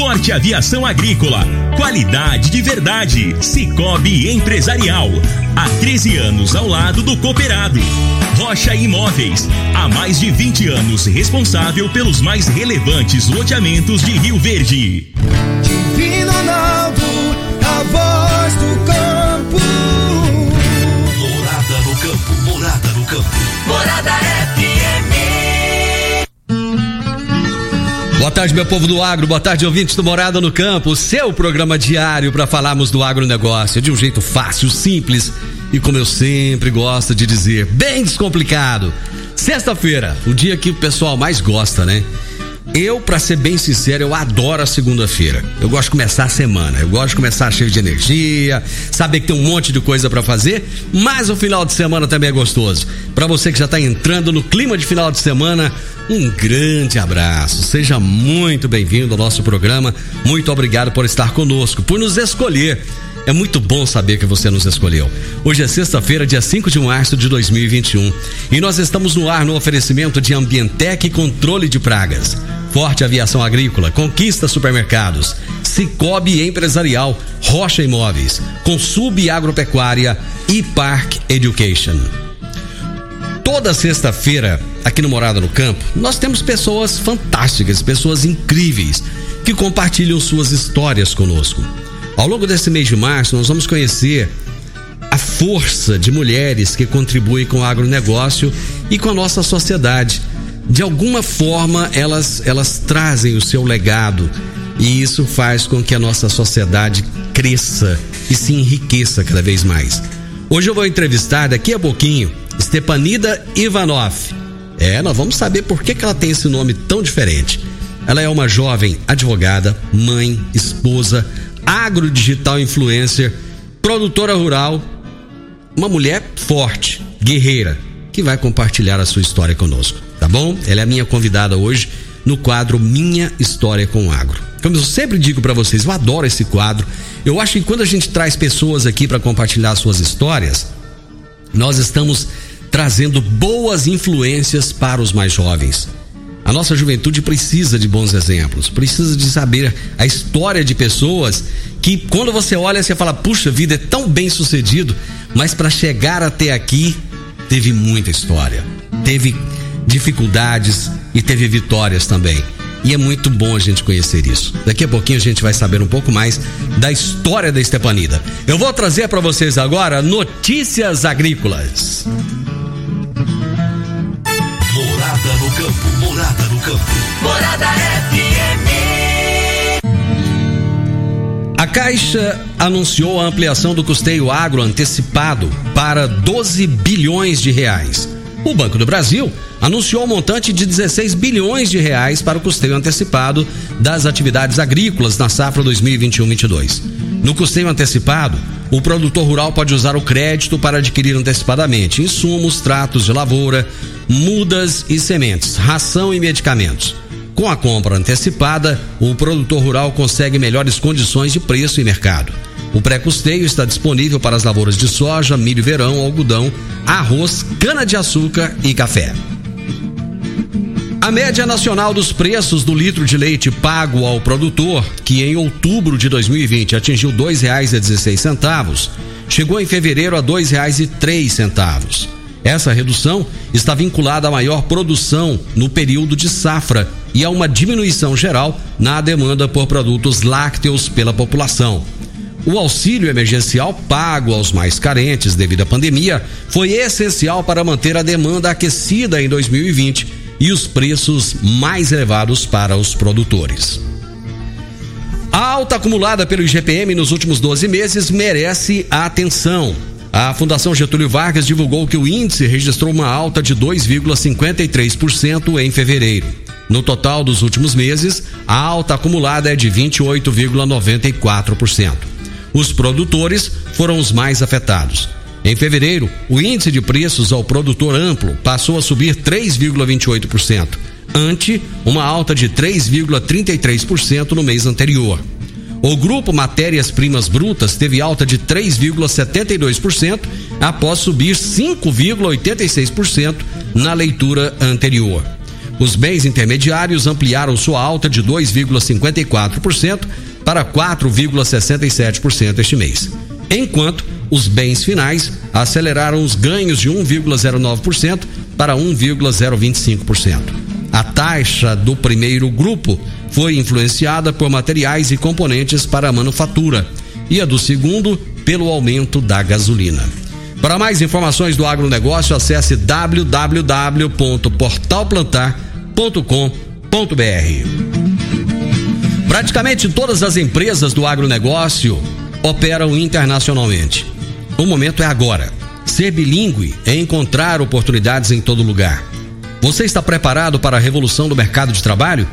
Forte Aviação Agrícola. Qualidade de verdade. Cicobi Empresarial. Há 13 anos ao lado do cooperado. Rocha Imóveis. Há mais de 20 anos responsável pelos mais relevantes loteamentos de Rio Verde. Divino Ronaldo, a voz do campo. Morada no campo. Morada no campo. Morada FM. Boa tarde, meu povo do agro, boa tarde, ouvintes do Morada no Campo, seu programa diário para falarmos do agronegócio de um jeito fácil, simples e, como eu sempre gosto de dizer, bem descomplicado. Sexta-feira, o dia que o pessoal mais gosta, né? Eu, para ser bem sincero, eu adoro a segunda-feira. Eu gosto de começar a semana. Eu gosto de começar cheio de energia, saber que tem um monte de coisa para fazer, mas o final de semana também é gostoso. Para você que já tá entrando no clima de final de semana, um grande abraço. Seja muito bem-vindo ao nosso programa. Muito obrigado por estar conosco, por nos escolher. É muito bom saber que você nos escolheu. Hoje é sexta-feira, dia 5 de março de 2021. E nós estamos no ar no oferecimento de Ambientec e Controle de Pragas. Forte Aviação Agrícola, Conquista Supermercados, Cicobi Empresarial, Rocha Imóveis, Consub Agropecuária e Park Education. Toda sexta-feira, aqui no Morada no Campo, nós temos pessoas fantásticas, pessoas incríveis, que compartilham suas histórias conosco. Ao longo desse mês de março, nós vamos conhecer a força de mulheres que contribuem com o agronegócio e com a nossa sociedade. De alguma forma, elas, elas trazem o seu legado e isso faz com que a nossa sociedade cresça e se enriqueça cada vez mais. Hoje eu vou entrevistar daqui a pouquinho Stepanida Ivanov. É, nós vamos saber por que, que ela tem esse nome tão diferente. Ela é uma jovem advogada, mãe, esposa, agrodigital influencer, produtora rural, uma mulher forte, guerreira, que vai compartilhar a sua história conosco, tá bom? Ela é a minha convidada hoje no quadro Minha História com o Agro. Como eu sempre digo para vocês, eu adoro esse quadro. Eu acho que quando a gente traz pessoas aqui para compartilhar suas histórias, nós estamos trazendo boas influências para os mais jovens. A nossa juventude precisa de bons exemplos, precisa de saber a história de pessoas que, quando você olha, você fala: puxa vida, é tão bem sucedido, mas para chegar até aqui, teve muita história, teve dificuldades e teve vitórias também. E é muito bom a gente conhecer isso. Daqui a pouquinho a gente vai saber um pouco mais da história da Estepanida. Eu vou trazer para vocês agora notícias agrícolas. Morada campo. Morada no campo. Morada FM. A Caixa anunciou a ampliação do custeio agro antecipado para 12 bilhões de reais. O Banco do Brasil anunciou um montante de 16 bilhões de reais para o custeio antecipado das atividades agrícolas na safra 2021-22. No custeio antecipado, o produtor rural pode usar o crédito para adquirir antecipadamente insumos, tratos de lavoura, mudas e sementes, ração e medicamentos. Com a compra antecipada, o produtor rural consegue melhores condições de preço e mercado. O pré-custeio está disponível para as lavouras de soja, milho verão, algodão, arroz, cana-de-açúcar e café. A média nacional dos preços do litro de leite pago ao produtor, que em outubro de 2020 atingiu R$ 2,16, chegou em fevereiro a R$ 2,03. Essa redução está vinculada à maior produção no período de safra e a uma diminuição geral na demanda por produtos lácteos pela população. O auxílio emergencial pago aos mais carentes devido à pandemia foi essencial para manter a demanda aquecida em 2020 e os preços mais elevados para os produtores. A alta acumulada pelo IGPM nos últimos 12 meses merece a atenção. A Fundação Getúlio Vargas divulgou que o índice registrou uma alta de 2,53% em fevereiro. No total dos últimos meses, a alta acumulada é de 28,94%. Os produtores foram os mais afetados. Em fevereiro, o índice de preços ao produtor amplo passou a subir 3,28%, ante uma alta de 3,33% no mês anterior. O grupo Matérias-Primas Brutas teve alta de 3,72% após subir 5,86% na leitura anterior. Os bens intermediários ampliaram sua alta de 2,54% para 4,67% este mês, enquanto os bens finais aceleraram os ganhos de 1,09% para 1,025%. A taxa do primeiro grupo foi influenciada por materiais e componentes para a manufatura e a do segundo pelo aumento da gasolina. Para mais informações do agronegócio, acesse www.portalplantar.com.br. Praticamente todas as empresas do agronegócio operam internacionalmente. O momento é agora. Ser bilíngue é encontrar oportunidades em todo lugar. Você está preparado para a revolução do mercado de trabalho?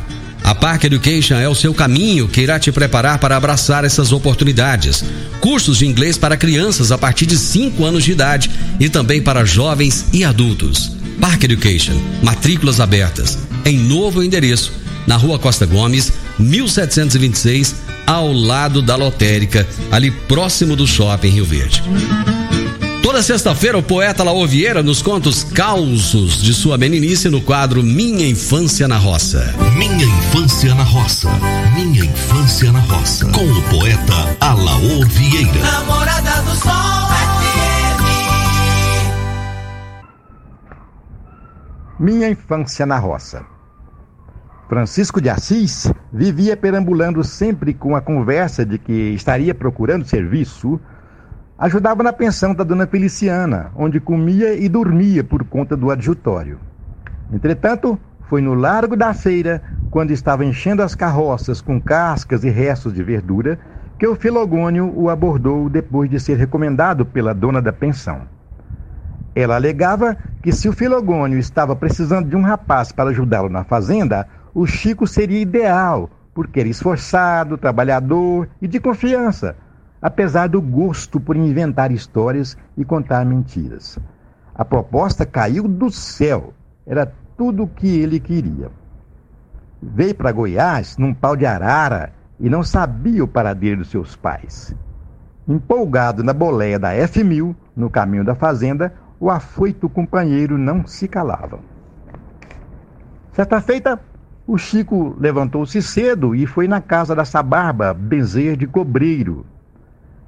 A Park Education é o seu caminho que irá te preparar para abraçar essas oportunidades. Cursos de inglês para crianças a partir de 5 anos de idade e também para jovens e adultos. Park Education, matrículas abertas, em novo endereço, na Rua Costa Gomes, 1726, ao lado da lotérica, ali próximo do Shopping Rio Verde. Toda sexta-feira, o poeta Laô Vieira nos conta os causos de sua meninice no quadro Minha Infância na Roça. Minha infância na roça. Minha infância na roça. Com o poeta Alaor Vieira. Namorada do Sol FM. Minha infância na roça. Francisco de Assis vivia perambulando sempre com a conversa de que estaria procurando serviço. Ajudava na pensão da dona Feliciana, onde comia e dormia por conta do adjutório. Entretanto, foi no largo da feira, quando estava enchendo as carroças com cascas e restos de verdura, que o Filogônio o abordou depois de ser recomendado pela dona da pensão. Ela alegava que se o Filogônio estava precisando de um rapaz para ajudá-lo na fazenda, o Chico seria ideal, porque era esforçado, trabalhador e de confiança, apesar do gosto por inventar histórias e contar mentiras. A proposta caiu do céu, era tudo o que ele queria. Veio para Goiás num pau de arara e não sabia o paradeiro dos seus pais. Empolgado na boleia da F1000, no caminho da fazenda, o afoito companheiro não se calava. Certa feita, o Chico levantou-se cedo e foi na casa da Sabarba benzer de cobreiro.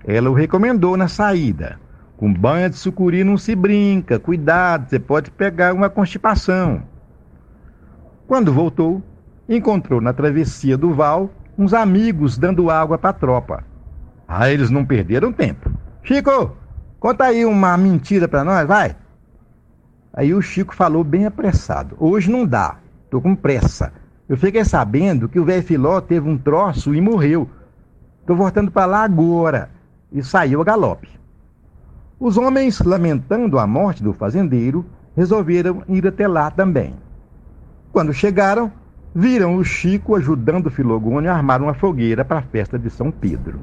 Ela o recomendou na saída. Com banha de sucuri não se brinca, cuidado, você pode pegar uma constipação. Quando voltou, encontrou na travessia do Val uns amigos dando água para a tropa. Ah, eles não perderam tempo. Chico, conta aí uma mentira para nós, vai. Aí o Chico falou bem apressado. Hoje não dá, tô com pressa. Eu fiquei sabendo que o velho Filó teve um troço e morreu. Tô voltando para lá agora. E saiu a galope. Os homens, lamentando a morte do fazendeiro, resolveram ir até lá também. Quando chegaram, viram o Chico ajudando o Filogônio a armar uma fogueira para a festa de São Pedro.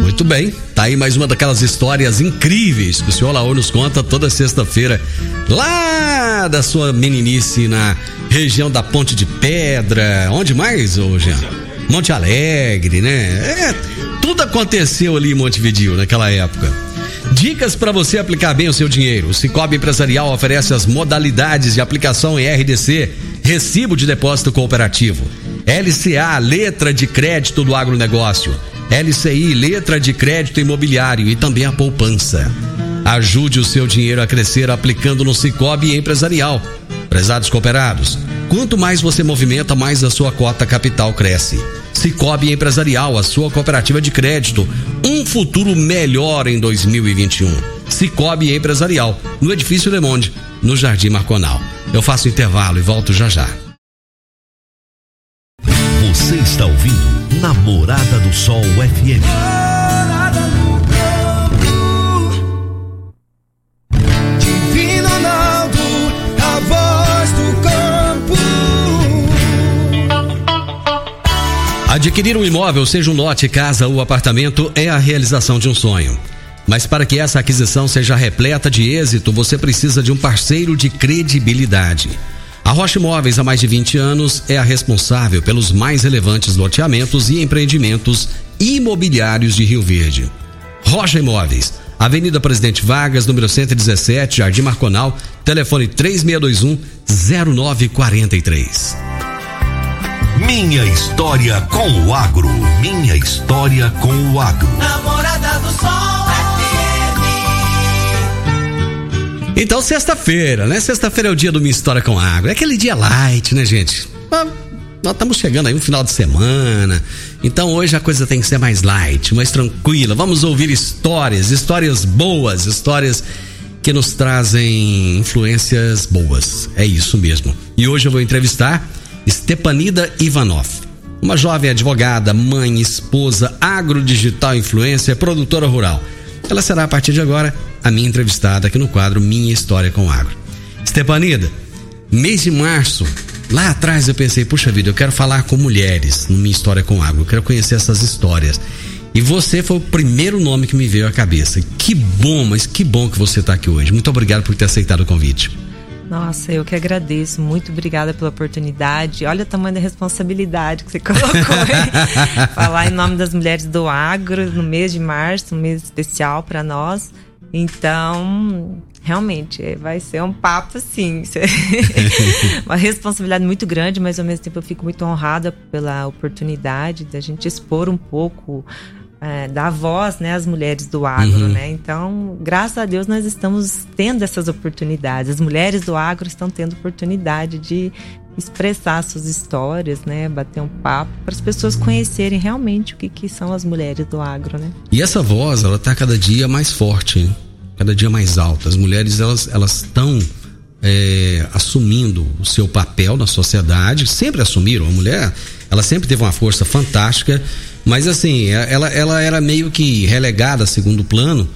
Muito bem, tá aí mais uma daquelas histórias incríveis que o senhor Laor nos conta toda sexta-feira, lá da sua meninice na região da Ponte de Pedra. Onde mais, Jean? Monte Alegre, né? É, tudo aconteceu ali em Montevideo naquela época. Dicas para você aplicar bem o seu dinheiro. O Cicobi Empresarial oferece as modalidades de aplicação em RDC, Recibo de Depósito Cooperativo. LCA, letra de crédito do agronegócio. LCI, letra de crédito imobiliário e também a poupança. Ajude o seu dinheiro a crescer aplicando no Cicobi Empresarial. Prezados cooperados, quanto mais você movimenta, mais a sua cota capital cresce. Cicobi Empresarial, a sua cooperativa de crédito. Um futuro melhor em 2021. Cicobi Empresarial, no Edifício Le Monde, no Jardim Marconal. Eu faço intervalo e volto já já. Você está ouvindo Namorada do Sol FM. Divino Ronaldo, a voz do campo. Adquirir um imóvel, seja um lote, casa ou apartamento, é a realização de um sonho. Mas para que essa aquisição seja repleta de êxito, você precisa de um parceiro de credibilidade. A Rocha Imóveis, há mais de 20 anos, é a responsável pelos mais relevantes loteamentos e empreendimentos imobiliários de Rio Verde. Rocha Imóveis, Avenida Presidente Vargas, número 117, Jardim Marconal, telefone 3621-0943. Minha história com o agro. Minha história com o agro. Namorada do Então, sexta-feira, né? Sexta-feira é o dia do Minha História com Água. É aquele dia light, né, gente? Ah, Nós estamos chegando aí um final de semana. Então hoje a coisa tem que ser mais light, mais tranquila. Vamos ouvir histórias, histórias boas, histórias que nos trazem influências boas. É isso mesmo. E hoje eu vou entrevistar Stepanida Ivanov. Uma jovem advogada, mãe, esposa, agrodigital influencer, produtora rural. Ela será a partir de agora a minha entrevistada aqui no quadro Minha História com Agro. Stepanida, mês de março, lá atrás eu pensei, puxa vida, eu quero falar com mulheres no Minha História com Agro, eu quero conhecer essas histórias. E você foi o primeiro nome que me veio à cabeça. Que bom, mas que bom que você está aqui hoje. Muito obrigado por ter aceitado o convite. Nossa, eu que agradeço. Muito obrigada pela oportunidade. Olha o tamanho da responsabilidade que você colocou. Falar em nome das mulheres do agro no mês de março, um mês especial para nós. Então, realmente, vai ser um papo assim. Uma responsabilidade muito grande, mas ao mesmo tempo eu fico muito honrada pela oportunidade da gente expor um pouco é, dar voz né, às mulheres do agro, Uhum. né? Então, graças a Deus, nós estamos tendo essas oportunidades. As mulheres do agro estão tendo oportunidade de expressar suas histórias, né? Bater um papo para as pessoas conhecerem realmente o que, que são as mulheres do agro, né? E essa voz, ela tá cada dia mais forte, cada dia mais alta. As mulheres, elas elas estão é, assumindo o seu papel na sociedade, sempre assumiram. A mulher, ela sempre teve uma força fantástica, mas assim, ela, ela era meio que relegada a segundo plano.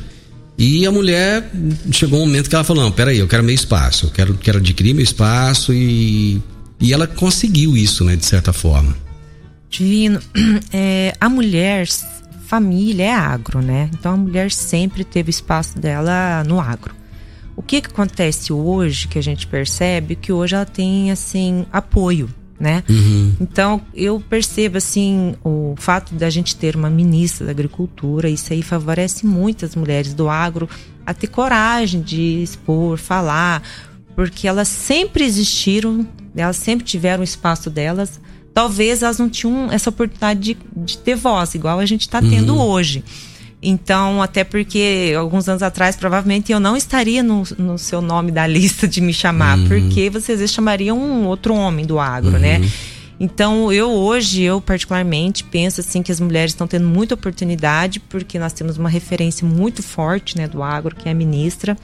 E a mulher chegou um momento que ela falou: Não, peraí, eu quero meu espaço, eu quero, quero adquirir meu espaço. E, e ela conseguiu isso, né, de certa forma. Divino, é, a mulher, família é agro, né? Então a mulher sempre teve espaço dela no agro. O que, que acontece hoje que a gente percebe que hoje ela tem assim apoio, né? Então eu percebo assim o fato da gente ter uma ministra da agricultura, isso aí favorece muito as mulheres do agro a ter coragem de expor, falar, porque elas sempre existiram, elas sempre tiveram o espaço delas. Talvez elas não tinham essa oportunidade de, de ter voz, igual a gente está tendo hoje. Então, até porque alguns anos atrás, provavelmente eu não estaria no, no seu nome da lista de me chamar, porque vocês vezes chamariam um outro homem do agro, né? Então, eu hoje, eu particularmente penso assim que as mulheres estão tendo muita oportunidade, porque nós temos uma referência muito forte, né, do agro, que é a ministra,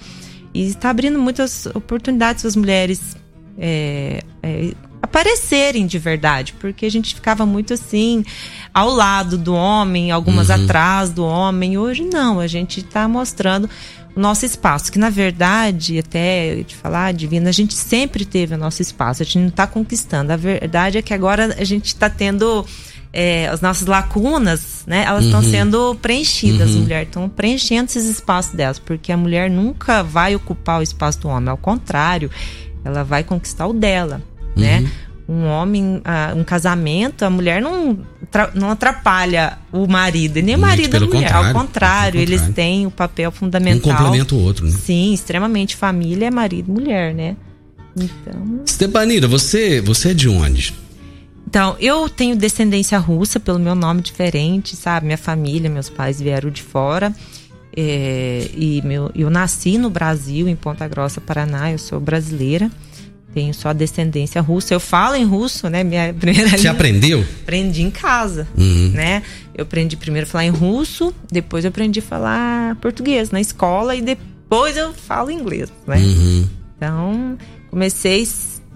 e está abrindo muitas oportunidades para as mulheres é, é, aparecerem de verdade, porque a gente ficava muito assim, ao lado do homem, algumas atrás do homem. Hoje não, a gente está mostrando o nosso espaço, que na verdade, até eu te falar, Divina, a gente sempre teve o nosso espaço, a gente não está conquistando. A verdade é que agora a gente está tendo. é, as nossas lacunas, né? Elas estão sendo preenchidas, as mulheres estão preenchendo esses espaços delas, porque a mulher nunca vai ocupar o espaço do homem, ao contrário, ela vai conquistar o dela, né? Um homem, ah, um casamento, a mulher não, não atrapalha o marido, nem o marido a pelo mulher. contrário, Ao contrário, pelo eles contrário. têm o papel Um fundamental. complementa o outro, né? Sim, extremamente. Família é marido e mulher, né? Então, Stepanida, você, você é de onde? então, eu tenho descendência russa pelo meu nome diferente, sabe? Minha família, meus pais vieram de fora. É, e meu, eu nasci no Brasil, em Ponta Grossa, Paraná. Eu sou brasileira. Tenho só descendência russa. Eu falo em russo, né? Minha primeira Você língua. aprendeu? Aprendi em casa, Uhum. né? Eu aprendi primeiro a falar em russo, depois eu aprendi a falar português na escola e depois eu falo inglês, né? Uhum. Então, comecei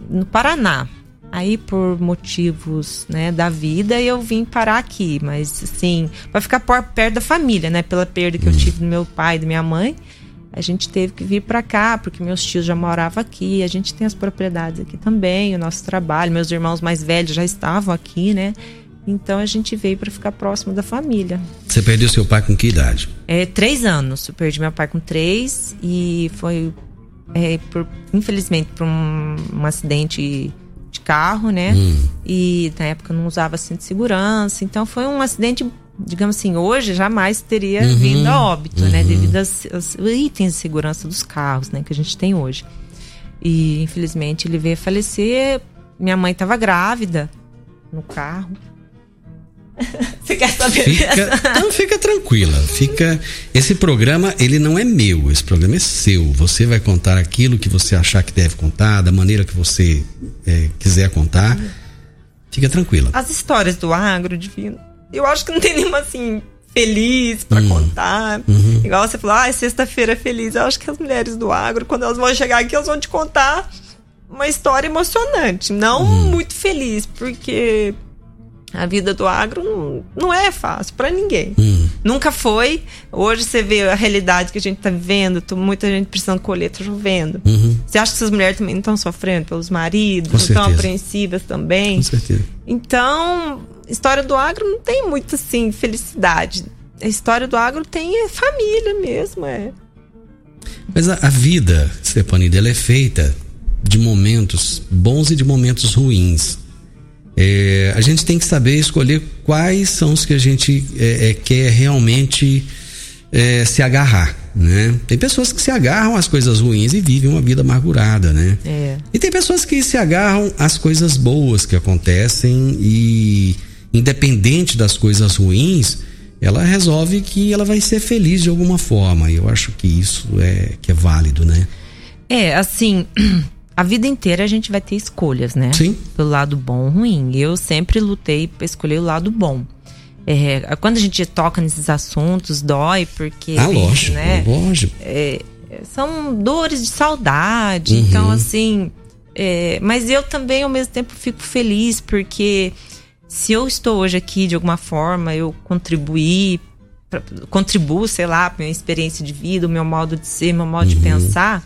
no Paraná. Aí, por motivos né, da vida, eu vim parar aqui. Mas, assim, para ficar perto da família, né? Pela perda que eu tive do meu pai e da minha mãe, a gente teve que vir para cá, porque meus tios já moravam aqui. A gente tem as propriedades aqui também, o nosso trabalho. Meus irmãos mais velhos já estavam aqui, né? Então, a gente veio para ficar próximo da família. Você perdeu seu pai com que idade? É, três anos. Eu perdi meu pai com três e foi, é, por- infelizmente, por um, um acidente de carro, né? E na época não usava cinto de segurança. Então foi um acidente, digamos assim, hoje jamais teria vindo a óbito, né? Devido aos, aos itens de segurança dos carros, né? Que a gente tem hoje. E infelizmente ele veio a falecer. Minha mãe estava grávida no carro. Você quer saber? Fica, não, fica tranquila. Fica. Esse programa ele não é meu. Esse programa é seu. Você vai contar aquilo que você achar que deve contar, da maneira que você é, quiser contar. Fica tranquila. As histórias do agro, divino. Eu acho que não tem nenhuma assim feliz pra contar. Igual você falou, ah, é sexta-feira feliz. Eu acho que as mulheres do agro, quando elas vão chegar aqui, elas vão te contar uma história emocionante, não muito feliz, porque a vida do agro não, não é fácil pra ninguém. Nunca foi. Hoje você vê a realidade que a gente tá vivendo, muita gente precisando colher, tá chovendo. Você acha que essas mulheres também não estão sofrendo pelos maridos, Com não estão apreensivas também? Com certeza. Então, história do agro não tem muito assim felicidade. A história do agro tem é família mesmo, é. Mas a, a vida, Stepanida, ela é feita de momentos bons e de momentos ruins. É, a gente tem que saber escolher quais são os que a gente é, é, quer realmente é, se agarrar, né? Tem pessoas que se agarram às coisas ruins e vivem uma vida amargurada, né? É. E tem pessoas que se agarram às coisas boas que acontecem e, independente das coisas ruins, ela resolve que ela vai ser feliz de alguma forma. E eu acho que isso é que é válido, né? É, assim, a vida inteira a gente vai ter escolhas, né? Sim. Pelo lado bom ou ruim. Eu sempre lutei pra escolher o lado bom. É, quando a gente toca nesses assuntos, dói, porque. ah, lógico, né? lógico. são dores de saudade. Uhum. Então, assim. é, mas eu também, ao mesmo tempo, fico feliz porque se eu estou hoje aqui de alguma forma, eu contribuí, pra- contribuo, sei lá, pra minha experiência de vida, o meu modo de ser, meu modo de Uhum. pensar,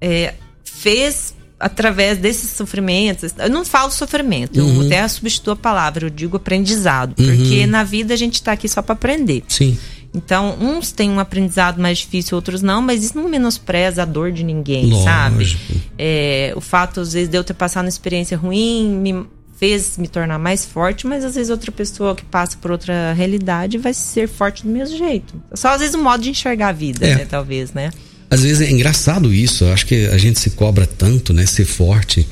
é, fez através desses sofrimentos. Eu não falo sofrimento, Uhum. eu até substituo a palavra, eu digo aprendizado, porque na vida a gente tá aqui só para aprender. Sim. Então, uns têm um aprendizado mais difícil, outros não, mas isso não menospreza a dor de ninguém, Lógico. sabe? É, o fato, às vezes, de eu ter passado uma experiência ruim me fez me tornar mais forte, mas às vezes outra pessoa que passa por outra realidade vai ser forte do mesmo jeito. Só às vezes o modo de enxergar a vida, É. né? Talvez, né? Às vezes é engraçado isso. Eu acho que a gente se cobra tanto, né? Ser forte.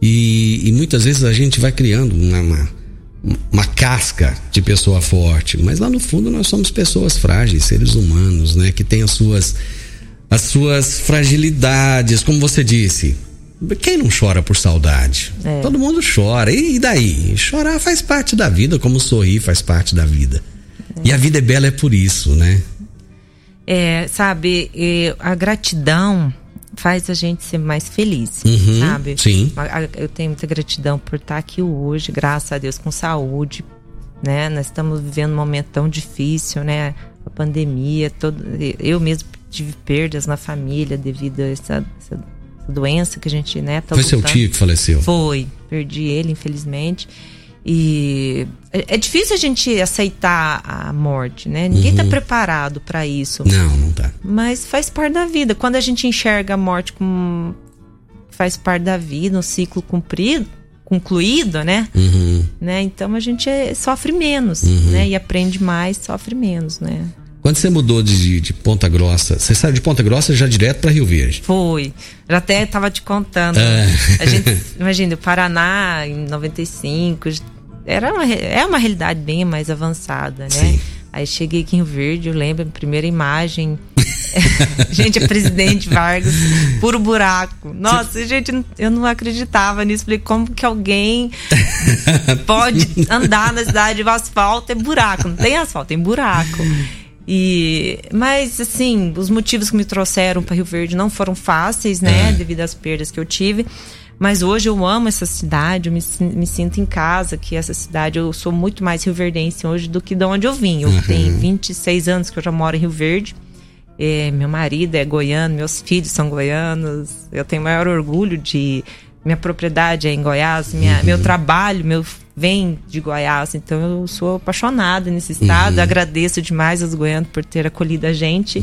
E, e muitas vezes a gente vai criando uma, uma, uma casca de pessoa forte. Mas lá no fundo nós somos pessoas frágeis, seres humanos, né? Que têm as suas, as suas fragilidades, como você disse. Quem não chora por saudade? É. Todo mundo chora. E daí? Chorar faz parte da vida, como sorrir faz parte da vida. E a vida é bela é por isso, né? É, sabe, a gratidão faz a gente ser mais feliz, Uhum, sabe? sim. Eu tenho muita gratidão por estar aqui hoje, graças a Deus, com saúde, né? Nós estamos vivendo um momento tão difícil, né? A pandemia, todo, eu mesmo tive perdas na família devido a essa, essa doença que a gente, né? Tá Foi seu lutando. tio que faleceu? Foi, perdi ele, infelizmente. E é, é difícil a gente aceitar a morte, né? Ninguém Uhum. tá preparado para isso. Não, não tá. Mas faz parte da vida. Quando a gente enxerga a morte como faz parte da vida, um ciclo cumprido, concluído, né? Uhum. né? Então a gente é- sofre menos, né? E aprende mais, sofre menos, né? Quando você mudou de, de- de Ponta Grossa, você saiu de Ponta Grossa já direto para Rio Verde? Foi. Já até tava te contando. É. A gente, imagina, o Paraná em 95 era uma, é uma realidade bem mais avançada, né? Sim. Aí cheguei aqui em Rio Verde, eu lembro, a primeira imagem gente, é presidente Vargas, puro buraco. Nossa, gente, eu não acreditava nisso. Falei, como que alguém pode andar na cidade, o asfalto é buraco. Não tem asfalto, tem buraco. E, mas assim, os motivos que me trouxeram para Rio Verde não foram fáceis, né, É. devido às perdas que eu tive. Mas hoje eu amo essa cidade, eu me, me sinto em casa, que essa cidade eu sou muito mais rioverdense hoje do que de onde eu vim. Eu Uhum. tenho 26 anos que eu já moro em Rio Verde. É, meu marido é goiano, meus filhos são goianos. Eu tenho maior orgulho de minha propriedade é em Goiás, minha, Uhum. meu trabalho, meu vem de Goiás, então eu sou apaixonada nesse estado. Uhum. Agradeço demais aos goianos por ter acolhido a gente,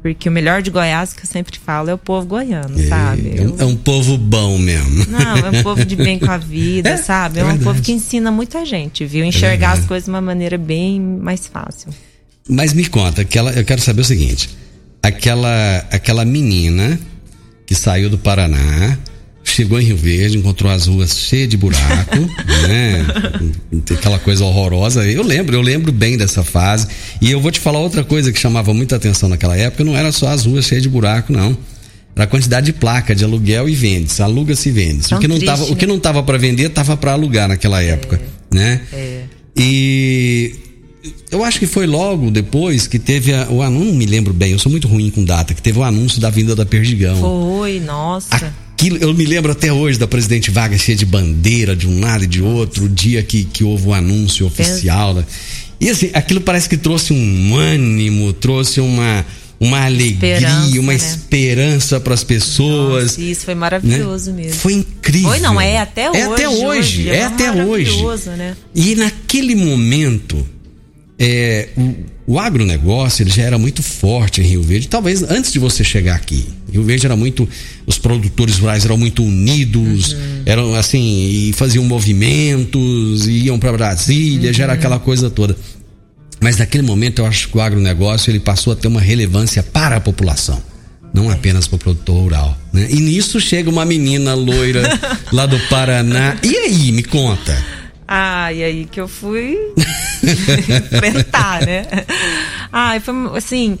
porque o melhor de Goiás que eu sempre falo é o povo goiano, sabe? É, um- é um povo bom mesmo. Não, é um povo de bem com a vida, É, sabe? é É, um verdade. povo que ensina muita gente, viu? Enxergar as coisas de uma maneira bem mais fácil. Mas me conta, aquela, eu quero saber o seguinte: aquela, aquela menina que saiu do Paraná, chegou em Rio Verde, encontrou as ruas cheias de buraco, né? Aquela coisa horrorosa. Eu lembro, eu lembro bem dessa fase. E eu vou te falar outra coisa que chamava muita atenção naquela época: não era só as ruas cheias de buraco, não. Era a quantidade de placa de aluguel e vende-se, aluga-se e vende-se. O que não triste, tava, o que né? não tava para vender, tava para alugar naquela época, né? É. E eu acho que foi logo depois que teve a, o anúncio, não me lembro bem, eu sou muito ruim com data, que teve o anúncio da vinda da Perdigão. Foi, nossa. Aquilo, eu me lembro até hoje da presidente Vargas cheia de bandeira de um lado e de outro, o dia que, que houve o anúncio oficial. né? E assim, aquilo parece que trouxe um ânimo, trouxe uma, uma alegria, Esperança, uma né? esperança para as pessoas. Nossa, isso foi né? maravilhoso mesmo. Foi incrível. Foi, não, é até hoje. É até hoje, é até hoje. né? E naquele momento, é, o, o agronegócio ele já era muito forte em Rio Verde. Talvez antes de você chegar aqui. Rio Verde era muito. Os produtores rurais eram muito unidos, eram assim, e faziam movimentos, e iam para Brasília, já era aquela coisa toda. Mas naquele momento eu acho que o agronegócio ele passou a ter uma relevância para a população. Não apenas para o produtor rural. Né? E nisso chega uma menina loira lá do Paraná. E aí, me conta. Ah, e aí que eu fui enfrentar, né? Ah, foi assim.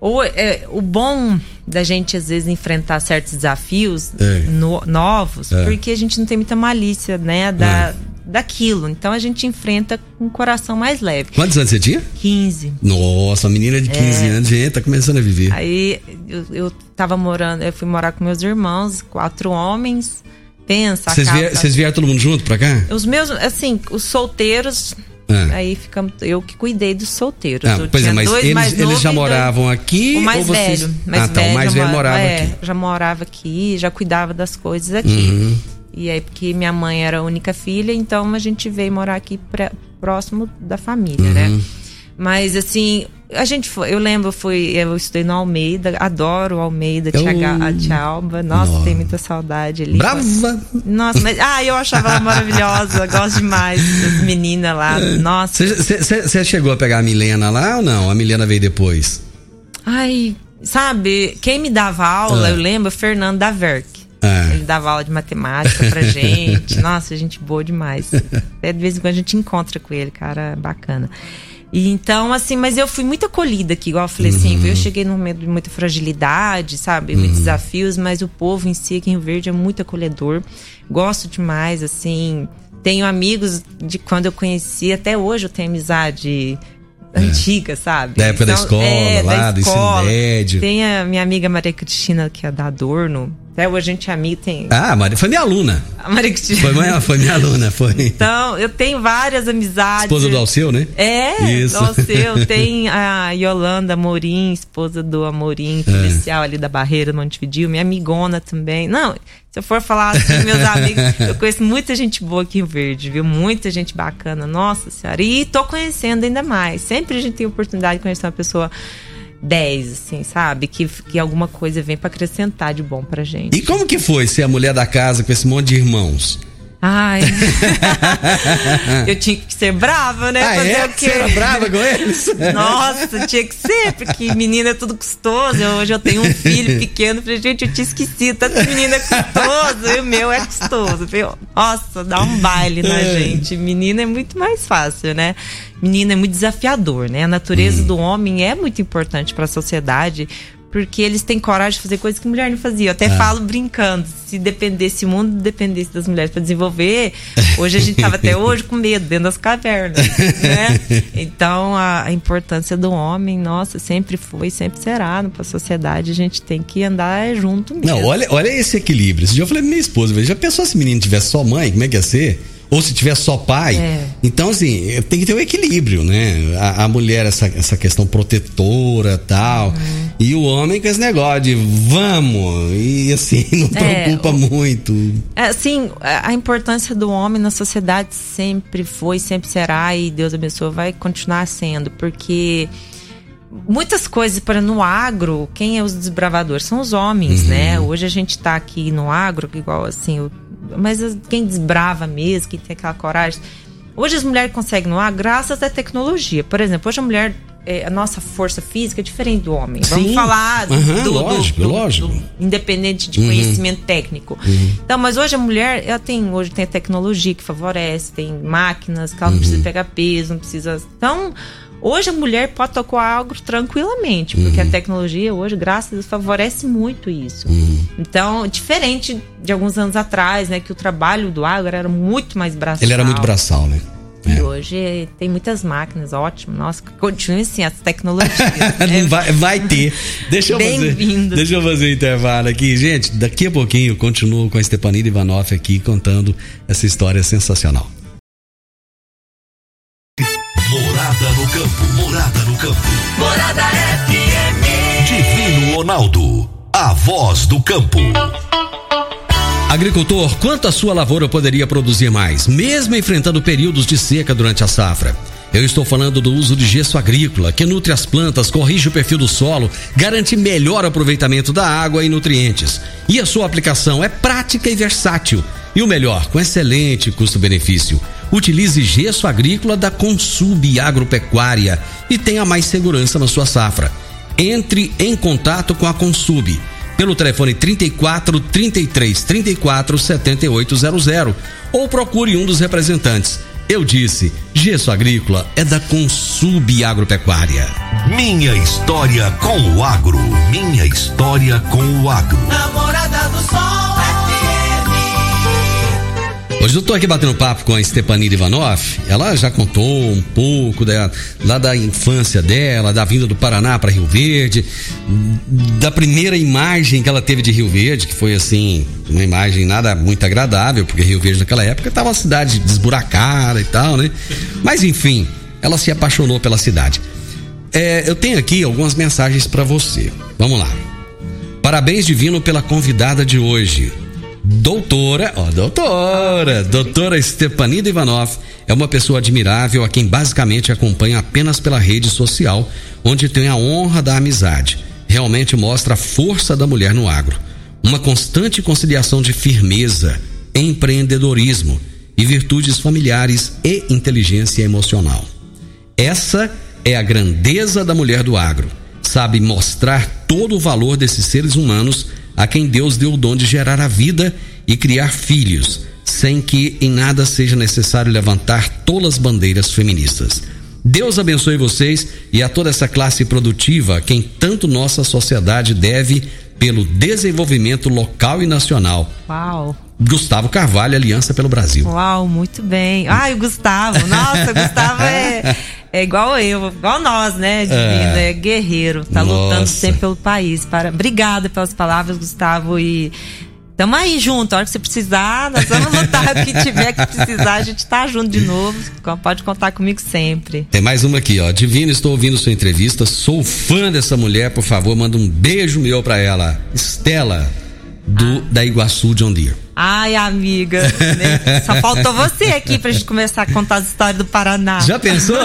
O, é, o bom da gente, às vezes, enfrentar certos desafios É. no- novos, É. porque a gente não tem muita malícia, né? Da, Daquilo. Então a gente enfrenta com o coração mais leve. Quantos anos você tinha? 15. Nossa, uma menina de 15 anos, gente, tá começando a viver. Aí eu, eu tava morando, eu fui morar com meus irmãos, quatro homens. Pensa, Vocês casa- vier- vocês vieram todo mundo junto pra cá? Os meus, assim, os solteiros. É. Aí ficamos. Eu que cuidei dos solteiros. Ah, pois é, mas dois eles, eles já e dois- moravam aqui O mais ou vocês... velho. Mais ah, tá, velho o mais já velho mora- morava é, aqui. Já morava aqui, já cuidava das coisas aqui. Uhum. E aí, porque minha mãe era a única filha, então a gente veio morar aqui pra- próximo da família, Uhum. né? Mas assim, a gente foi, eu lembro, fui, eu estudei no Almeida, adoro o Almeida, Eu- tia, Ga- a tia Alba. Nossa, Nossa. tem muita saudade ali. Brava! Nossa, mas ah, eu achava ela maravilhosa, gosto demais das meninas lá. Nossa. Você chegou a pegar a Milena lá ou não? A Milena veio depois. Ai, sabe, quem me dava aula, Ah. eu lembro, Fernando da Verk. Ah. Ele dava aula de matemática pra gente. Nossa, gente boa demais. Até de vez em quando a gente encontra com ele, cara, bacana. E então, assim, mas eu fui muito acolhida aqui, igual eu falei assim, Uhum. eu cheguei num momento de muita fragilidade, sabe? Muitos desafios, mas o povo em si aqui em Rio Verde é muito acolhedor. Gosto demais, assim. Tenho amigos de quando eu conheci, até hoje eu tenho amizade antiga, sabe? É. Da época da Então, escola, é, lá, da do ensino escola. médio. Tem a minha amiga Maria Cristina, que é da Adorno. Até hoje a gente é amiga, tem Ah, Maria, foi minha aluna. a Maria Cristina. Foi minha, foi minha aluna, foi. Então, eu tenho várias amizades. Esposa do Alceu, né? É, Isso. do Alceu. Tem a Yolanda Amorim, esposa do Amorim, É. policial ali da Barreira, Montevideo. Minha amigona também. Não, se eu for falar assim, meus amigos, eu conheço muita gente boa aqui em Verde, viu? Muita gente bacana, nossa senhora. E tô conhecendo ainda mais. Sempre a gente tem a oportunidade de conhecer uma pessoa 10, assim, sabe? Que, que alguma coisa vem pra acrescentar de bom pra gente. E como que foi ser a mulher da casa com esse monte de irmãos? Ai. eu tinha que ser brava, né? ah, Fazer é? o quê? Você era brava com eles? Nossa, tinha que ser, porque menina é tudo custoso. Eu- Hoje eu tenho um filho pequeno, falei, gente, eu tinha esquecido, tanto menino é custoso, e o meu é custoso. Falei, Nossa, dá um baile na É. gente. Menina é muito mais fácil, né? Menina é muito desafiador, né? A natureza Hum. do homem é muito importante para a sociedade. Porque eles têm coragem de fazer coisas que mulher não fazia. Eu até Ah. falo brincando, se dependesse, se o mundo dependesse das mulheres para desenvolver, hoje a gente tava até hoje com medo dentro das cavernas, né? Então a, a importância do homem, nossa, sempre foi, sempre será para a sociedade. A gente tem que andar junto mesmo. Não, olha, olha esse equilíbrio. Esse dia eu falei pra minha esposa, já pensou se menino tivesse só mãe, como é que ia ser? Ou se tivesse só pai? É. Então, assim, tem que ter um equilíbrio, né? A, a mulher, essa, essa questão protetora tal. Uhum. E o homem com esse negócio de vamos. E assim, não É, preocupa muito. É, Assim, a importância do homem na sociedade sempre foi, sempre será, e Deus abençoe, vai continuar sendo, porque muitas coisas, para no agro, quem é os desbravadores? São os homens, Uhum. né? Hoje a gente tá aqui no agro, igual assim, o- mas as- quem desbrava mesmo, quem tem aquela coragem. Hoje as mulheres conseguem no agro graças à tecnologia. Por exemplo, hoje a mulher, é, a nossa força física é diferente do homem. Vamos Sim. falar do, Aham, do- do- lógico, do- lógico. independente de Uhum. conhecimento técnico. Então, mas hoje a mulher, ela tem, hoje tem a tecnologia que favorece, tem máquinas que ela não Uhum. precisa pegar peso, não precisa. Então, hoje a mulher pode tocar algo tranquilamente, porque Uhum. a tecnologia hoje, graças a Deus, favorece muito isso. Uhum. Então, diferente de alguns anos atrás, né, que o trabalho do agro era muito mais braçal. Ele era muito braçal, né? E hoje tem muitas máquinas, ótimo. Nossa, continue assim, as tecnologias. né? Vai, vai ter. Deixa eu fazer. Bem-vindo. Deixa eu fazer intervalo aqui. Gente, daqui a pouquinho eu continuo com a Stepanida Ivanoff aqui contando essa história sensacional. Morada no campo. Morada FM. Divino Ronaldo. A voz do campo. Agricultor, quanto a sua lavoura poderia produzir mais, mesmo enfrentando períodos de seca durante a safra? Eu estou falando do uso de gesso agrícola, que nutre as plantas, corrige o perfil do solo, garante melhor aproveitamento da água e nutrientes. E a sua aplicação é prática e versátil. E o melhor, com excelente custo-benefício. Utilize gesso agrícola da Consub Agropecuária e tenha mais segurança na sua safra. Entre em contato com a Consub pelo telefone 34 33 34 7800 ou procure um dos representantes. Eu disse, gesso agrícola é da Consub Agropecuária. Minha história com o agro. Minha história com o agro. Namorada do Sol. Hoje eu tô aqui batendo papo com a Stepanida Ivanoff. Ela já contou um pouco da, lá da infância dela, da vinda do Paraná para Rio Verde, da primeira imagem que ela teve de Rio Verde, que foi assim, uma imagem nada muito agradável, porque Rio Verde naquela época estava uma cidade desburacada e tal, né? Mas enfim, ela se apaixonou pela cidade. É, eu tenho aqui algumas mensagens para você. Vamos lá. Parabéns divino pela convidada de hoje. Doutora, ó, doutora, doutora Stepanida Ivanov é uma pessoa admirável a quem basicamente acompanha apenas pela rede social, onde tem a honra da amizade. Realmente mostra a força da mulher no agro. Uma constante conciliação de firmeza, empreendedorismo e virtudes familiares e inteligência emocional. Essa é a grandeza da mulher do agro. Sabe mostrar todo o valor desses seres humanos a quem Deus deu o dom de gerar a vida e criar filhos, sem que em nada seja necessário levantar tolas bandeiras feministas. Deus abençoe vocês e a toda essa classe produtiva a quem tanto nossa sociedade deve pelo desenvolvimento local e nacional. Uau. Gustavo Carvalho, Aliança pelo Brasil. Uau, muito bem. Ai, o Gustavo. Nossa, o Gustavo é, é igual eu, igual nós, né, Divino? É, guerreiro. Tá lutando Nossa. sempre pelo país. Para... Obrigada pelas palavras, Gustavo. E tamo aí junto. A hora que você precisar, nós vamos lutar. O que tiver que precisar, a gente tá junto de novo. Pode contar comigo sempre. Tem mais uma aqui, ó. Divino, estou ouvindo sua entrevista. Sou fã dessa mulher, por favor, manda um beijo meu pra ela. Estela, do, da Iguaçu John Deere. Ai, amiga. né? Só faltou você aqui pra gente começar a contar as histórias do Paraná. Já pensou?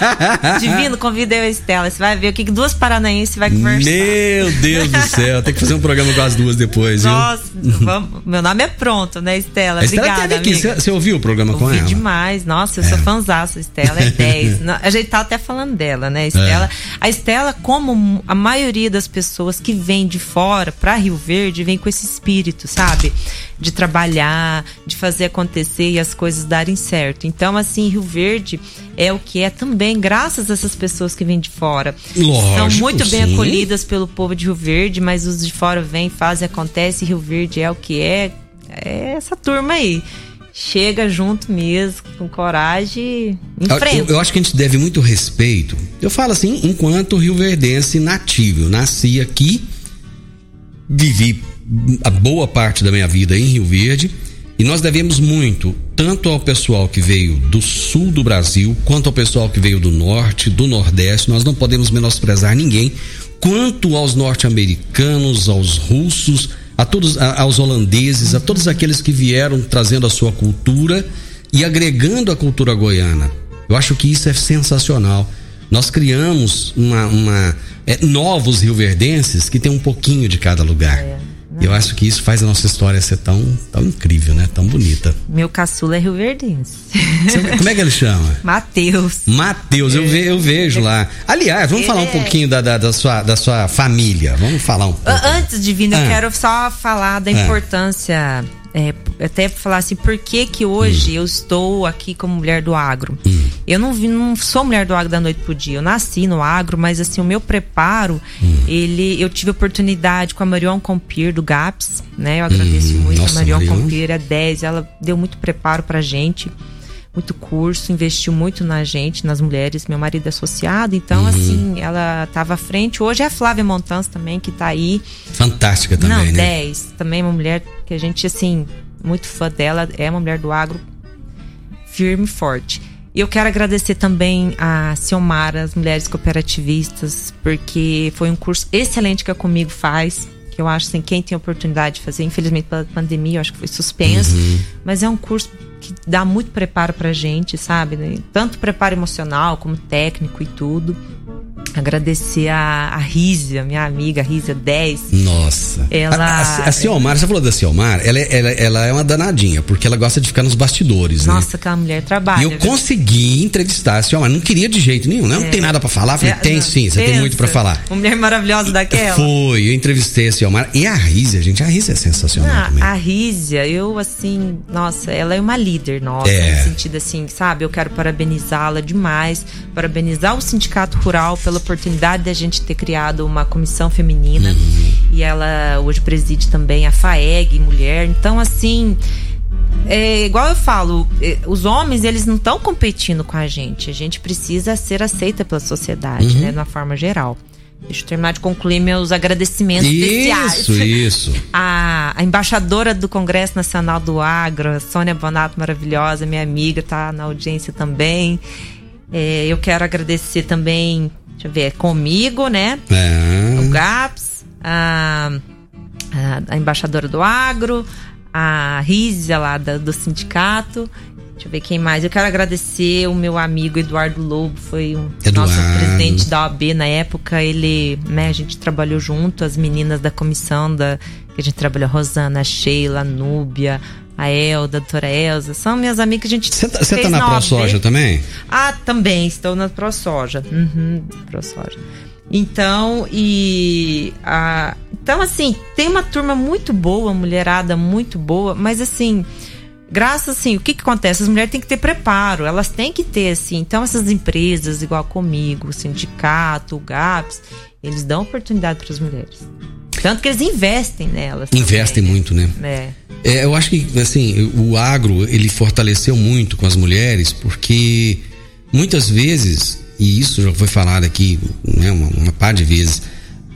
Divino, e a Estela. Você vai ver o que duas paranaenses vai conversar. Meu Deus do céu, tem que fazer um programa com as duas depois, viu? Nossa, vamos- meu nome é pronto, né, Estela? Estela Obrigada, teve aqui, você ouviu o programa com Ouvi ela? demais. Nossa, eu sou fãzaça. Estela é 10. Não, A gente tá até falando dela, né? Estela. A Estela, como a maioria das pessoas que vem de fora pra Rio Verde, vem com esse espírito, sabe? De trabalhar, de fazer acontecer e as coisas darem certo. Então, assim, Rio Verde é o que é também, graças a essas pessoas que vêm de fora. Lógico, São muito bem sim. acolhidas pelo povo de Rio Verde, mas os de fora vêm, fazem, acontece. Rio Verde é o que é. É essa turma aí. Chega junto mesmo, com coragem e Eu, enfrenta. eu acho que a gente deve muito respeito. Eu falo assim, enquanto rio-verdense nativo. Eu nasci aqui, vivi a boa parte da minha vida em Rio Verde. E nós devemos muito, tanto ao pessoal que veio do sul do Brasil, quanto ao pessoal que veio do norte, do nordeste. Nós não podemos menosprezar ninguém, quanto aos norte-americanos, aos russos, a todos, a- aos holandeses, a todos aqueles que vieram trazendo a sua cultura e agregando a cultura goiana. Eu acho que isso é sensacional. Nós criamos uma, uma- é, novos rioverdenses que tem um pouquinho de cada lugar. E eu acho que isso faz a nossa história ser tão, tão incrível, né? Tão bonita. Meu caçula é Rio Verdense. Como é que ele chama? Matheus. Mateus, eu, ve- eu vejo lá. Aliás, vamos falar um É. pouquinho da, da, da sua, da sua família. Vamos falar um pouco. Antes de vir, eu Ah. quero só falar da Ah. É, até falar assim, por que que hoje Hum. eu estou aqui como mulher do agro? Eu não, vi- não sou mulher do agro da noite pro dia. Eu nasci no agro, mas assim, o meu preparo, Hum. ele. Eu tive oportunidade com a Marion Compir do GAPS, né? Eu agradeço Hum, muito nossa, a Marion Marion. Compir, a 10, ela deu muito preparo pra gente. Muito curso, investiu muito na gente, nas mulheres. Meu marido é associado, então, Uhum. assim, ela estava à frente. Hoje é a Flávia Montans também, que tá aí. Fantástica também, Não, né? 10. Também uma mulher que a gente, assim, muito fã dela. É uma mulher do agro firme e forte. E eu quero agradecer também a Ciomara, as mulheres cooperativistas, porque foi um curso excelente que a Comigo faz. Que eu acho assim, quem tem oportunidade de fazer, infelizmente pela pandemia, eu acho que foi suspenso. Uhum. Mas é um curso que dá muito preparo pra gente, sabe? Tanto preparo emocional como técnico e tudo. Agradecer a, a Rízia, minha amiga, a Rízia 10. Nossa. Ela- A, a, a Ciomar, você falou da Ciomar, ela, é- ela, ela é uma danadinha, porque ela gosta de ficar nos bastidores, né? Nossa, aquela mulher trabalha. E eu viu? consegui entrevistar a Ciomar. Não queria de jeito nenhum, né? Não tem nada pra falar. Falei, É, tem não, sim, você tem muito pra falar. Uma mulher maravilhosa daquela. Foi, eu entrevistei a Ciomar. E a Rízia, gente, a Rízia é sensacional Ah, também. a Rízia, eu assim, nossa, ela é uma líder nossa, É. no sentido assim, sabe? Eu quero parabenizá-la demais, parabenizar o Sindicato Rural pela oportunidade de a gente ter criado uma comissão feminina. Uhum. E ela hoje preside também a FAEG Mulher. Então, assim, é, igual eu falo, é, os homens, eles não estão competindo com a gente. A gente precisa ser aceita pela sociedade, Uhum. né? De uma forma geral. Deixa eu terminar de concluir meus agradecimentos especiais. Isso, isso. A, a embaixadora do Congresso Nacional do Agro, Sônia Bonato, maravilhosa, minha amiga, tá na audiência também. É, eu quero agradecer também, deixa eu ver, comigo, né? É. O GAPS, a, a, a embaixadora do agro, a Rízia lá da- do sindicato. Deixa eu ver quem mais. Eu quero agradecer o meu amigo Eduardo Lobo, foi um Eduardo. nosso presidente da OAB na época. Ele, né, a gente trabalhou junto, as meninas da comissão da que a gente trabalhou, Rosana, Sheila, Núbia, a Elda, a doutora Elza, são minhas amigas que a gente Você tá, fez tá na OAB. ProSoja também? Ah, também, estou na ProSoja. Uhum, ProSoja. Então, e. A, então, assim, tem uma turma muito boa, mulherada muito boa, mas assim. Graças, assim, o que que acontece? As mulheres têm que ter preparo, elas têm que ter, assim. Então, essas empresas, igual comigo, o sindicato, o GAPS, eles dão oportunidade para as mulheres. Tanto que eles investem nelas. Investem também, muito, né? né? É, eu acho que assim o agro ele fortaleceu muito com as mulheres porque muitas vezes e isso já foi falado aqui né, uma, uma par de vezes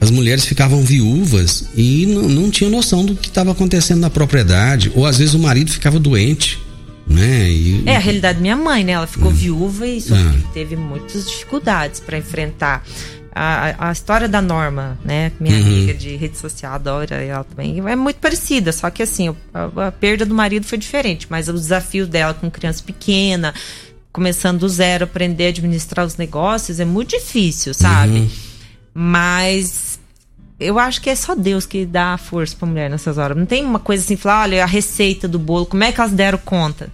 as mulheres ficavam viúvas e não, não tinham noção do que estava acontecendo na propriedade ou às vezes o marido ficava doente né e, É a realidade da minha mãe, né? Ela ficou viúva e Ah. teve muitas dificuldades para enfrentar. A, a- história da Norma, né? Minha Uhum. amiga de rede social adora ela também. É muito parecida, só que assim, o- a, a perda do marido foi diferente, mas os desafios dela com criança pequena, começando do zero, aprender a administrar os negócios, é muito difícil, sabe? Uhum. Mas eu acho que é só Deus que dá força pra mulher nessas horas. Não tem uma coisa assim, falar, olha, a receita do bolo, como é que elas deram conta?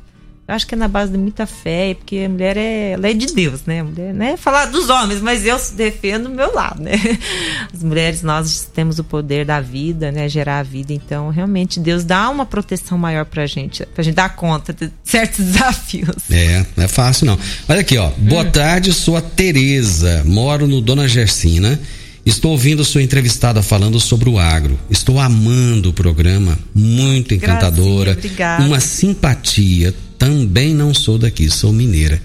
Eu acho que é na base de muita fé, porque a mulher é, ela é de Deus, né? A mulher, né? Falar dos homens, mas eu defendo o meu lado, né? As mulheres, nós temos o poder da vida, né? Gerar a vida, então realmente Deus dá uma proteção maior pra gente, pra gente dar conta de certos desafios. É, não é fácil não. Olha aqui, ó. Boa hum. tarde, sou a Tereza, moro no Dona Gersina. Estou ouvindo sua entrevistada falando sobre o agro. Estou amando o programa, muito encantadora. Gracinha, obrigada. Uma simpatia também não sou daqui, sou mineira.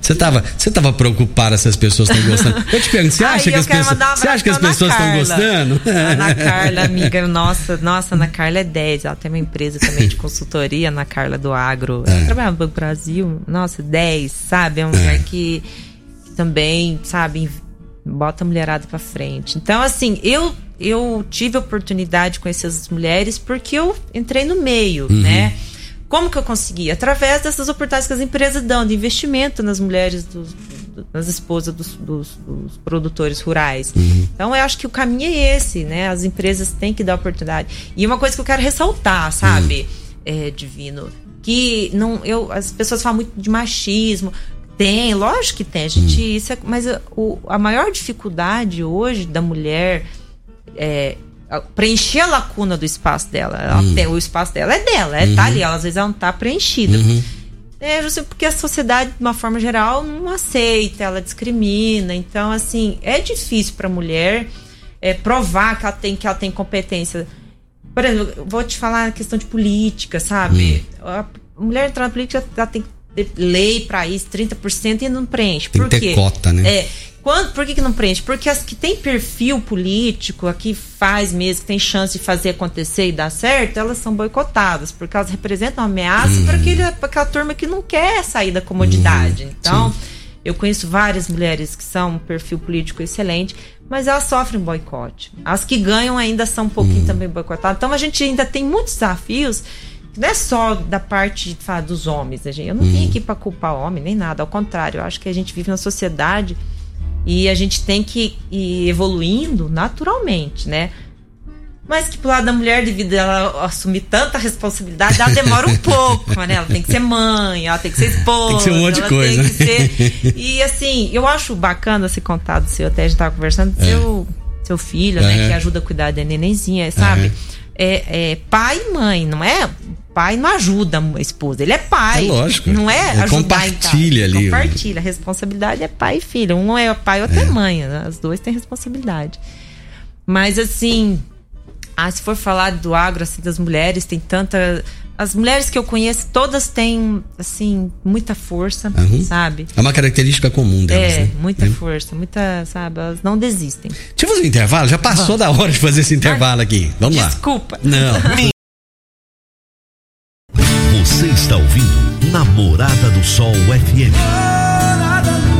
Você estava você tava preocupada se as pessoas estão gostando? Eu te pergunto, você acha Ai, que as pessoas, você acha que as pessoas estão gostando? Ana Carla, amiga, nossa, nossa, Ana Carla é 10, ela tem uma empresa também de consultoria, Ana Carla do Agro. Ela é. trabalha no Banco Brasil, nossa, 10, sabe? É um é. que, que também, sabe, bota a mulherada para frente. Então, assim, eu eu tive a oportunidade de conhecer as mulheres porque eu entrei no meio, uhum. né? Como que eu consegui? Através dessas oportunidades que as empresas dão de investimento nas mulheres, dos, nas esposas dos, dos, dos produtores rurais. Uhum. Então, eu acho que o caminho é esse, né? As empresas têm que dar oportunidade. E uma coisa que eu quero ressaltar, sabe, uhum. é, Divino, que não, eu, as pessoas falam muito de machismo. Tem, lógico que tem. A gente, uhum. isso é, mas a, o, a maior dificuldade hoje da mulher é, preencher a lacuna do espaço dela. Ela uhum. tem, o espaço dela é dela, é, tá uhum. tá ali, ela, às vezes ela não tá preenchida. Uhum. É porque a sociedade, de uma forma geral, não aceita, ela discrimina. Então, assim, é difícil para a mulher é, provar que ela tem que ela tem competência. Por exemplo, vou te falar a questão de política, sabe? Hum. A mulher entrar na política, ela tem que ter lei para isso, 30% e não preenche. Tem Por que ter cota, né? É. Quando, por que, que não preenche? Porque as que tem perfil político, a que faz mesmo, que tem chance de fazer acontecer e dar certo, elas são boicotadas, porque elas representam uma ameaça uhum. para aquela turma que não quer sair da comodidade. Uhum. Então, Sim. eu conheço várias mulheres que são um perfil político excelente, mas elas sofrem boicote. As que ganham ainda são um pouquinho uhum. também boicotadas. Então, a gente ainda tem muitos desafios não é só da parte fala, dos homens, né, gente? Eu não uhum. vim aqui para culpar homem nem nada, ao contrário, eu acho que a gente vive numa sociedade e a gente tem que ir evoluindo naturalmente, né? Mas que pro lado da mulher, devido a ela assumir tanta responsabilidade, ela demora um pouco, né? Ela tem que ser mãe, ela tem que ser esposa. Tem que ser um monte de coisa. Ser... E assim, eu acho bacana esse contato seu, até a gente tava conversando, é. seu, seu filho, né? Que ajuda a cuidar da nenenzinha, sabe? É, é pai e mãe, não é pai não ajuda a esposa, ele é pai. É lógico. Não é, é compartilha ali. Compartilha. A responsabilidade é pai e filho. Um é pai, outro é, é mãe. As duas têm responsabilidade. Mas assim, ah, se for falar do agro, assim, das mulheres, tem tanta. As mulheres que eu conheço, todas têm, assim, muita força, uhum. sabe? É uma característica comum delas, é, né? muita é. força, muita, sabe? Elas não desistem. Deixa eu fazer um intervalo, já passou Vamos. da hora de fazer esse intervalo aqui. Vamos Desculpa. lá. Desculpa. Não. Você está ouvindo Namorada do Sol FM. Divino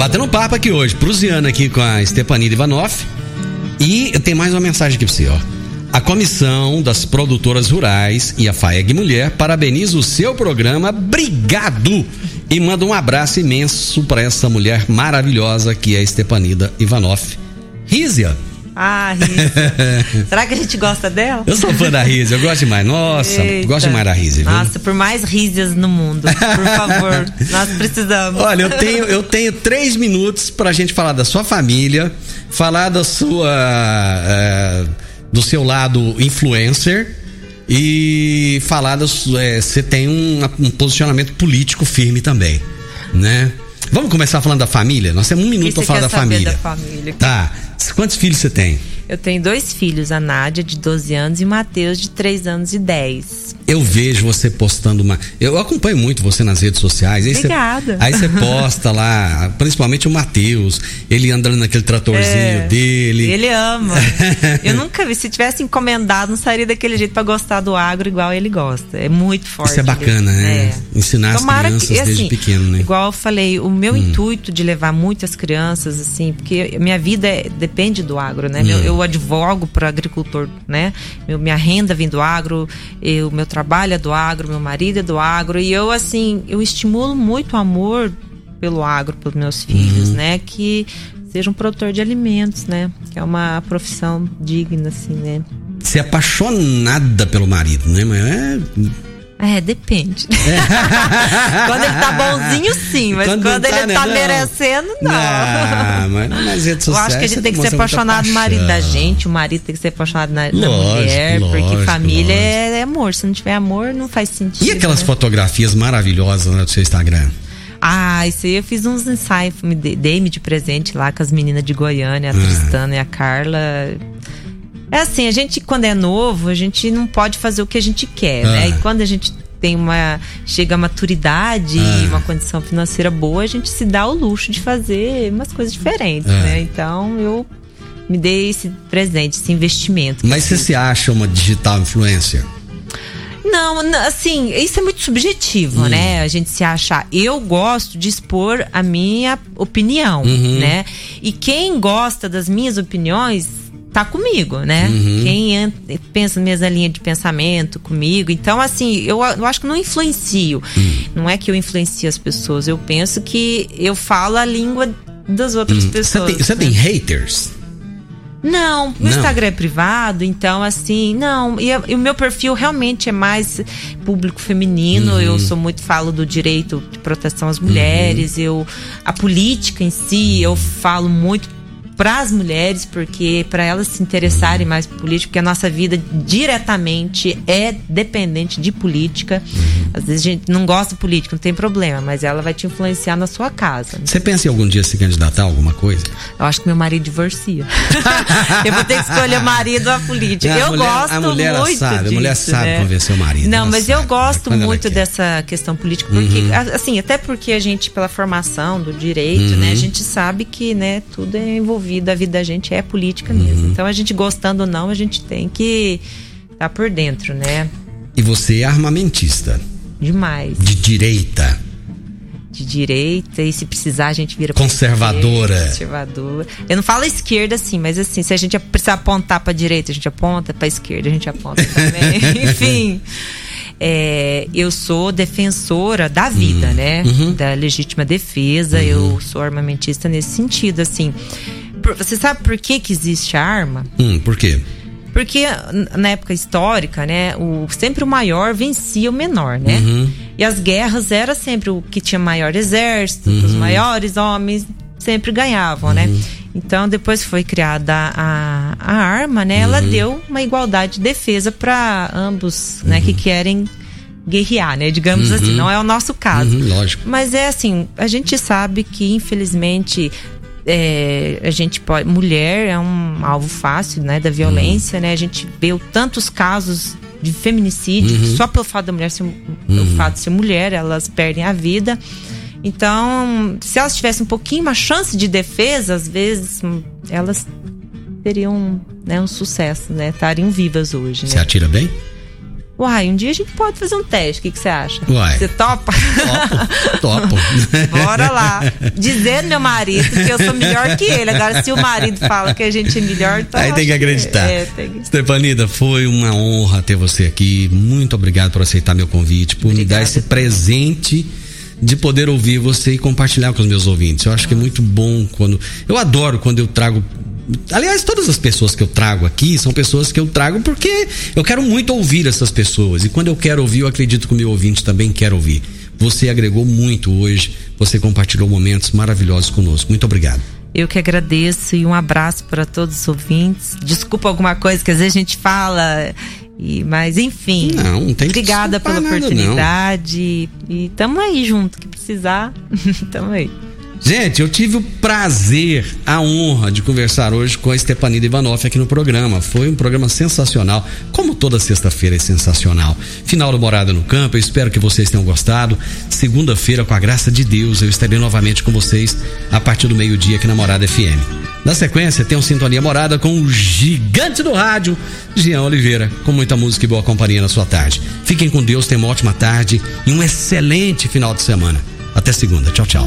batendo um papo aqui hoje, prusiano aqui com a Stepanida Ivanoff. E tem mais uma mensagem aqui pra você, ó. A Comissão das Produtoras Rurais e a FAEG Mulher parabeniza o seu programa. Obrigado! E manda um abraço imenso para essa mulher maravilhosa que é Stepanida Ivanoff. Rízia. Ah. Será que a gente gosta dela? Eu sou fã da Rízia, eu gosto demais. Nossa, Eita. gosto demais da Rízia. Viu? Nossa, por mais Rízias no mundo, por favor. nós precisamos. Olha, eu tenho, eu tenho três minutos pra gente falar da sua família, falar da sua. Uh, do seu lado influencer e falar é, você é, tem um, um, posicionamento político firme também, né? Vamos começar falando da família? Nós temos um minuto para falar da família. da família. Tá. Quantos filhos você tem? Eu tenho dois filhos, a Nádia, de 12 anos, e o Matheus, de 3 anos e 10. Eu vejo você postando uma. Eu acompanho muito você nas redes sociais. Aí Obrigada. Você, aí você posta lá, principalmente o Matheus, ele andando naquele tratorzinho É, dele. Ele ama. Eu nunca vi. Se tivesse encomendado, não sairia daquele jeito pra gostar do agro igual ele gosta. É muito forte. Isso é bacana, ele- né? É. Ensinar as Tomara crianças que, desde assim, pequeno, né? Hum. Igual eu falei, o meu intuito de levar muitas crianças, assim, porque minha vida é- depende do agro, né? Hum. eu advogo para agricultor, né? Meu- minha renda vem do agro, o meu trabalho é do agro, meu marido é do agro, e eu, assim, eu estimulo muito o amor pelo agro, pelos meus filhos, Uhum. né? Que seja um produtor de alimentos, né? Que é uma profissão digna, assim, né? Você é apaixonada pelo marido, né? Mas é. É, depende. quando ele tá bonzinho, sim, mas Quando quando, não tá, ele né? tá Não. merecendo, não. Ah, mas nas redes Eu sociais. acho que a gente tem que ser apaixonado no marido da gente, o marido tem que ser apaixonado na, na Lógico, mulher, porque lógico, família lógico. é, é amor. Se não tiver amor, não faz sentido. E aquelas né? fotografias maravilhosas né, do seu Instagram? Ah, isso aí eu fiz uns ensaios, me dei- dei-me de presente lá com as meninas de Goiânia, a Ah. Tristana e a Carla. É assim, a gente, quando é novo, a gente não pode fazer o que a gente quer, Ah. né? E quando a gente tem uma. chega a maturidade Ah. e uma condição financeira boa, a gente se dá o luxo de fazer umas coisas diferentes, Ah. né? Então eu me dei esse presente, esse investimento. Mas você se acha uma digital influencer? Não, assim, isso é muito subjetivo, né? A gente se achar. Eu gosto de expor a minha opinião, né? E quem gosta das minhas opiniões tá comigo, né? Quem en- pensa na mesma linha de pensamento comigo. Então, assim, eu, eu acho que não influencio. Não é que eu influencio as pessoas. Eu penso que eu falo a língua das outras Você pessoas. tem, você né? tem haters? Não, o? Instagram é privado, então assim, não. E, e o meu perfil realmente é mais público feminino. Uhum. Eu sou muito falo do direito de proteção às mulheres. Eu a política em si, eu falo muito para as mulheres, porque para elas se interessarem mais por política, porque a nossa vida diretamente é dependente de política. Uhum. Às vezes a gente não gosta de política, não tem problema, mas ela vai te influenciar na sua casa. Você pensa em algum dia se candidatar a alguma coisa? Eu acho que meu marido divorcia. eu vou ter que escolher o marido ou a política. A eu mulher- gosto a mulher muito sabe, a disso, mulher sabe né? convencer o marido, Não, mas sabe, eu gosto quando ela muito. Uhum. dessa questão política, porque a- assim, até porque a gente pela formação do direito, Uhum. né, a gente sabe que, né, tudo é envolvido, a vida da gente é política Uhum. mesmo. Então a gente gostando ou não, a gente tem que estar por dentro, né? E você é armamentista, Demais. de direita, De direita, e se precisar a gente vira Conservadora. Conservadora. Eu não falo esquerda assim, mas assim, se a gente precisar apontar pra direita, a gente aponta, pra esquerda a gente aponta também. Enfim. é, eu sou defensora da vida, Uhum. né? Da legítima defesa. Eu sou armamentista nesse sentido, assim. Você sabe por que, que existe a arma? Hum, por quê? Porque na época histórica, né, o, sempre o maior vencia o menor, né? Uhum. E as guerras era sempre o que tinha maior exército, Uhum. os maiores homens sempre ganhavam, né? Então depois que foi criada a, a arma, né, ela Uhum. deu uma igualdade de defesa para ambos, né, que querem guerrear, né? Digamos assim, não é o nosso caso. Uhum, lógico. Mas é assim, a gente sabe que infelizmente é, a gente pode. Mulher é um alvo fácil, né? Da violência, né? A gente vê tantos casos de feminicídio, que só pelo fato da mulher ser, pelo fato de ser mulher, elas perdem a vida. Então, se elas tivessem um pouquinho uma chance de defesa, às vezes hum, elas teriam né, um sucesso, né? Estariam vivas hoje, Você né? atira bem? Uai, um dia a gente pode fazer um teste. O que, que você acha? Uai. Você topa? Topo. Topo. Bora lá. Dizer meu marido que eu sou melhor que ele. Agora, se o marido fala que a gente é melhor, então. Aí tem que acreditar. É, tem que... Stefanida, foi uma honra ter você aqui. Muito obrigado por aceitar meu convite, por me dar esse presente de poder ouvir você e compartilhar com os meus ouvintes. Eu acho que é muito bom quando. Eu adoro quando eu trago. Aliás, todas as pessoas que eu trago aqui são pessoas que eu trago porque eu quero muito ouvir essas pessoas. E quando eu quero ouvir, eu acredito que o meu ouvinte também quer ouvir. Você agregou muito hoje, você compartilhou momentos maravilhosos conosco. Muito obrigado. Eu que agradeço e um abraço para todos os ouvintes. Desculpa alguma coisa que às vezes a gente fala, e, mas enfim. Não, não tem Obrigada pela nada, não. oportunidade. E tamo aí junto, que precisar. tamo aí. Gente, eu tive o prazer, a honra de conversar hoje com a Stepanida Ivanoff aqui no programa. Foi um programa sensacional, como toda sexta-feira é sensacional. Final do Morada no Campo, eu espero que vocês tenham gostado. Segunda-feira, com a graça de Deus, eu estarei novamente com vocês a partir do meio-dia aqui na Morada FM. Na sequência, tem um Sintonia Morada com o gigante do rádio, Jean Oliveira, com muita música e boa companhia na sua tarde. Fiquem com Deus, tenham uma ótima tarde e um excelente final de semana. Até segunda. Tchau, tchau.